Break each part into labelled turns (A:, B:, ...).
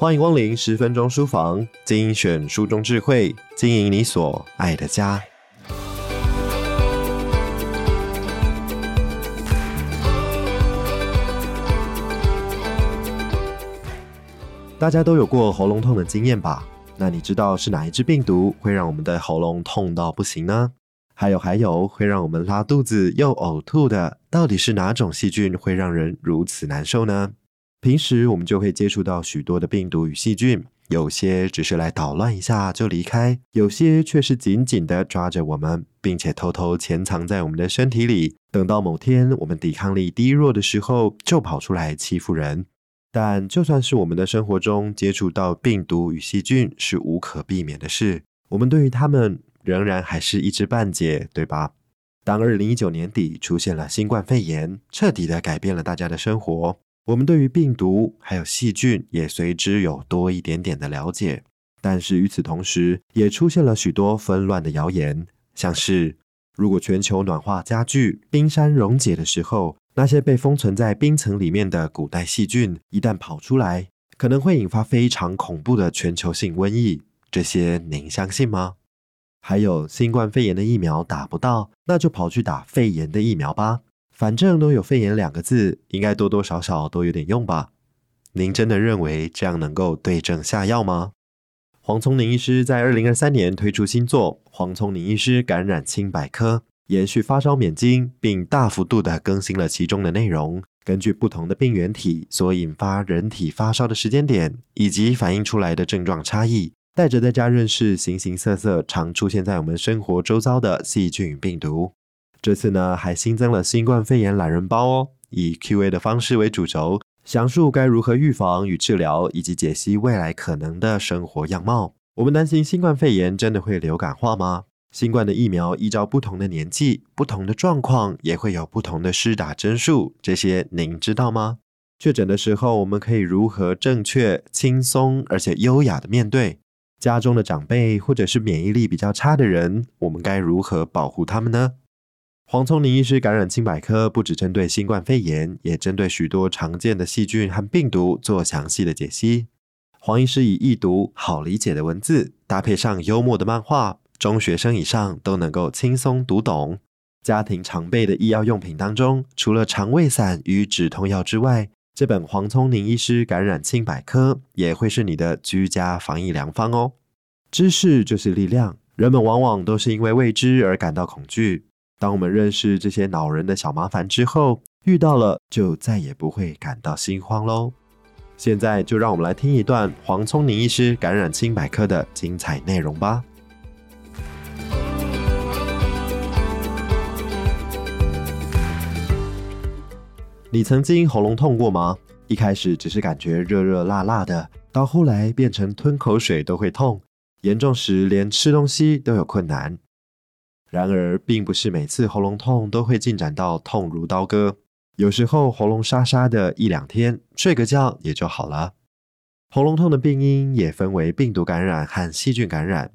A: 欢迎光临十分钟书房，精选书中智慧，经营你所爱的家。大家都有过喉咙痛的经验吧？那你知道是哪一只病毒会让我们的喉咙痛到不行呢？还有还有，会让我们拉肚子又呕吐的，到底是哪种细菌会让人如此难受呢？平时我们就会接触到许多的病毒与细菌，有些只是来捣乱一下就离开，有些却是紧紧地抓着我们，并且偷偷潜藏在我们的身体里，等到某天我们抵抗力低弱的时候，就跑出来欺负人。但就算是我们的生活中接触到病毒与细菌是无可避免的事，我们对于它们仍然还是一知半解，对吧？当二零一九年底出现了新冠肺炎，彻底地改变了大家的生活。我们对于病毒还有细菌也随之有多一点点的了解，但是与此同时，也出现了许多纷乱的谣言，像是如果全球暖化加剧、冰山溶解的时候，那些被封存在冰层里面的古代细菌一旦跑出来，可能会引发非常恐怖的全球性瘟疫。这些您相信吗？还有新冠肺炎的疫苗打不到，那就跑去打肺炎的疫苗吧。反正都有肺炎两个字，应该多多少少都有点用吧？您真的认为这样能够对症下药吗？黄聪宁医师在二零二三年推出新作《黄聪宁医师感染清百科》，延续发烧免经，并大幅度地更新了其中的内容。根据不同的病原体所引发人体发烧的时间点，以及反映出来的症状差异，带着大家认识形形色色常出现在我们生活周遭的细菌与病毒。这次呢，还新增了新冠肺炎懒人包哦，以 Q&A 的方式为主轴，详述该如何预防与治疗，以及解析未来可能的生活样貌。我们担心新冠肺炎真的会流感化吗？新冠的疫苗依照不同的年纪、不同的状况，也会有不同的施打针数，这些您知道吗？确诊的时候，我们可以如何正确、轻松而且优雅的面对？家中的长辈或者是免疫力比较差的人，我们该如何保护他们呢？黄瑽宁医师感染清百科不只针对新冠肺炎，也针对许多常见的细菌和病毒做详细的解析。黄医师以易读、好理解的文字，搭配上幽默的漫画，中学生以上都能够轻松读懂。家庭常备的医药用品当中，除了肠胃散与止痛药之外，这本黄聪宁医师感染清百科也会是你的居家防疫良方哦。知识就是力量，人们往往都是因为未知而感到恐惧。当我们认识这些恼人的小麻烦之后，遇到了就再也不会感到心慌喽。现在就让我们来听一段黄聪宁医师感染清百科的精彩内容吧。你曾经喉咙痛过吗？一开始只是感觉热热辣辣的，到后来变成吞口水都会痛，严重时连吃东西都有困难。然而，并不是每次喉咙痛都会进展到痛如刀割。有时候喉咙沙沙的，一两天睡个觉也就好了。喉咙痛的病因也分为病毒感染和细菌感染。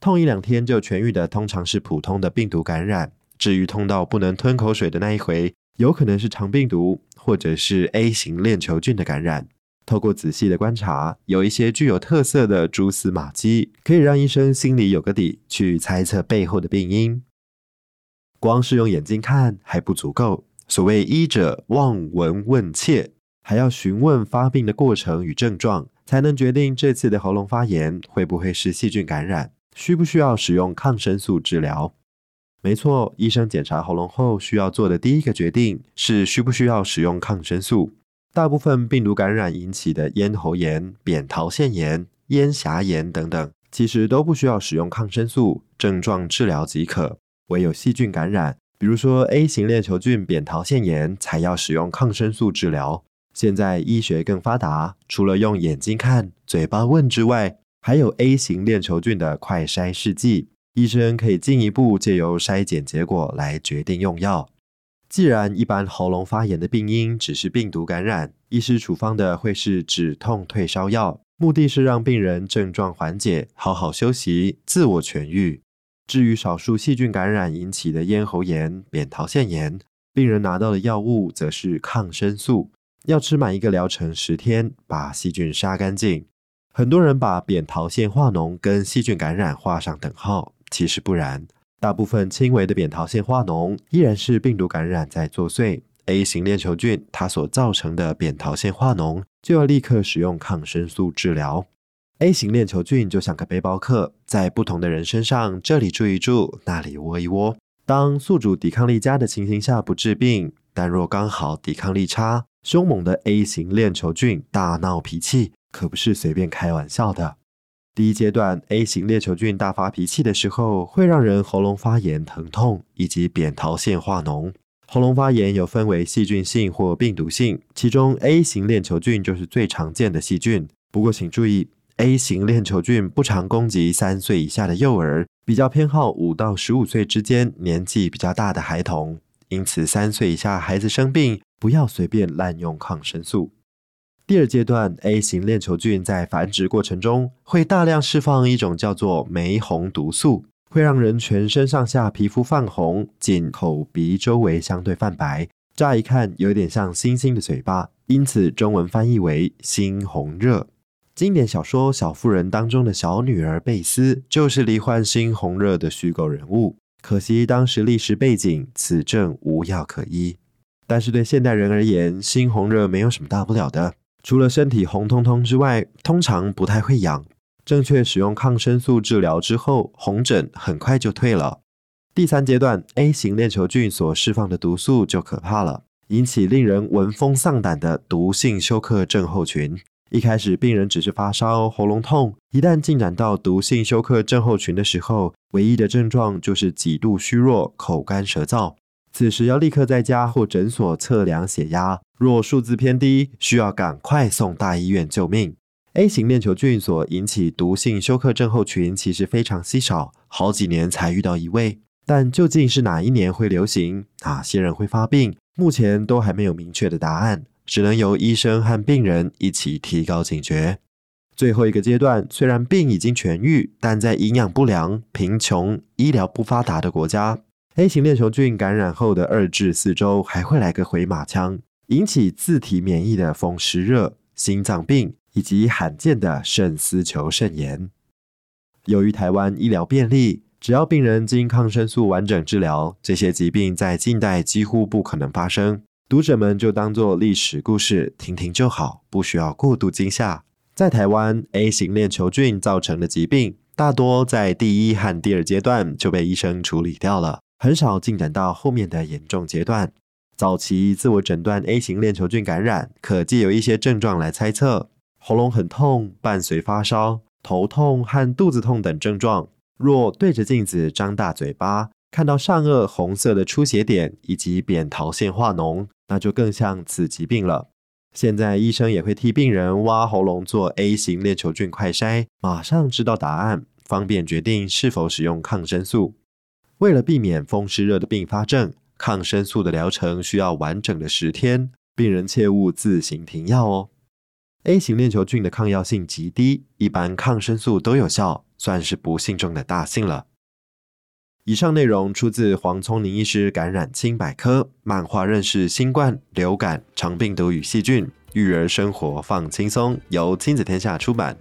A: 痛一两天就痊愈的，通常是普通的病毒感染。至于痛到不能吞口水的那一回，有可能是肠病毒或者是 A 型链球菌的感染。透过仔细的观察，有一些具有特色的蛛丝马迹，可以让医生心里有个底，去猜测背后的病因。光是用眼睛看还不足够，所谓医者望闻问切，还要询问发病的过程与症状，才能决定这次的喉咙发炎会不会是细菌感染，需不需要使用抗生素治疗。没错，医生检查喉咙后需要做的第一个决定是需不需要使用抗生素。大部分病毒感染引起的咽喉炎、扁桃腺炎、咽峡炎等等，其实都不需要使用抗生素，症状治疗即可。唯有细菌感染，比如说 A 型链球菌扁桃腺炎，才要使用抗生素治疗。现在医学更发达，除了用眼睛看、嘴巴问之外，还有 A 型链球菌的快筛试剂，医生可以进一步借由筛检结果来决定用药。既然一般喉咙发炎的病因只是病毒感染，医师处方的会是止痛退烧药，目的是让病人症状缓解，好好休息，自我痊愈。至于少数细菌感染引起的咽喉炎、扁桃腺炎，病人拿到的药物则是抗生素，要吃满一个疗程十天，把细菌杀干净。很多人把扁桃腺化脓跟细菌感染画上等号，其实不然。大部分轻微的扁桃腺化脓依然是病毒感染在作祟。A 型链球菌它所造成的扁桃腺化脓，就要立刻使用抗生素治疗。A 型链球菌就像个背包客，在不同的人身上这里住一住，那里窝一窝。当宿主抵抗力佳的情形下不治病，但若刚好抵抗力差，凶猛的 A 型链球菌大闹脾气。可不是随便开玩笑的。第一阶段，A 型链球菌大发脾气的时候，会让人喉咙发炎、疼痛以及扁桃腺化脓。喉咙发炎有分为细菌性或病毒性，其中 A 型链球菌就是最常见的细菌。不过请注意，A 型链球菌不常攻击三岁以下的幼儿，比较偏好五到十五岁之间年纪比较大的孩童。因此，三岁以下孩子生病，不要随便滥用抗生素。第二阶段，A 型链球菌在繁殖过程中会大量释放一种叫做玫红毒素，会让人全身上下皮肤泛红，仅口鼻周围相对泛白，乍一看有点像猩猩的嘴巴，因此中文翻译为猩红热。经典小说《小妇人》当中的小女儿贝丝就是罹患猩红热的虚构人物，可惜当时历史背景，此症无药可医。但是对现代人而言，猩红热没有什么大不了的。除了身体红彤彤之外，通常不太会痒。正确使用抗生素治疗之后，红疹很快就退了。第三阶段，A 型链球菌所释放的毒素就可怕了，引起令人闻风丧胆的毒性休克症候群。一开始病人只是发烧、喉咙痛，一旦进展到毒性休克症候群的时候，唯一的症状就是极度虚弱、口干舌燥。此时要立刻在家或诊所测量血压，若数字偏低，需要赶快送大医院救命。A 型链球菌所引起毒性休克症候群其实非常稀少，好几年才遇到一位。但究竟是哪一年会流行，哪些人会发病，目前都还没有明确的答案，只能由医生和病人一起提高警觉。最后一个阶段，虽然病已经痊愈，但在营养不良、贫穷、医疗不发达的国家。A 型链球菌感染后的二至四周，还会来个回马枪，引起自体免疫的风湿热、心脏病以及罕见的肾丝球肾炎。由于台湾医疗便利，只要病人经抗生素完整治疗，这些疾病在近代几乎不可能发生。读者们就当作历史故事听听就好，不需要过度惊吓。在台湾，A 型链球菌造成的疾病，大多在第一和第二阶段就被医生处理掉了。很少进展到后面的严重阶段。早期自我诊断 A 型链球菌感染，可借由一些症状来猜测：喉咙很痛，伴随发烧、头痛和肚子痛等症状。若对着镜子张大嘴巴，看到上颚红色的出血点以及扁桃腺化脓，那就更像此疾病了。现在医生也会替病人挖喉咙做 A 型链球菌快筛，马上知道答案，方便决定是否使用抗生素。为了避免风湿热的并发症，抗生素的疗程需要完整的十天，病人切勿自行停药哦。A 型链球菌的抗药性极低，一般抗生素都有效，算是不幸中的大幸了。以上内容出自黄聪宁医师感染清百科，漫画认识新冠、流感、肠病毒与细菌，育儿生活放轻松，由亲子天下出版。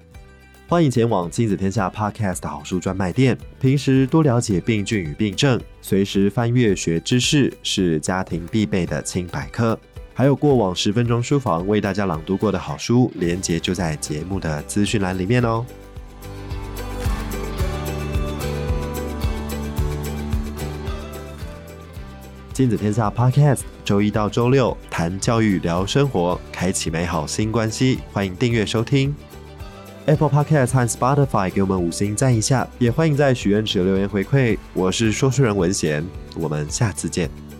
A: 欢迎前往亲子天下 Podcast 的好书专卖店。平时多了解病菌与病症，随时翻阅学知识，是家庭必备的清百科。还有过往十分钟书房为大家朗读过的好书，连接就在节目的资讯栏里面哦。亲子天下 Podcast，周一到周六谈教育、聊生活，开启美好新关系。欢迎订阅收听。Apple Podcast 和 Spotify 给我们五星赞一下，也欢迎在许愿池留言回馈。我是说书人文贤，我们下次见。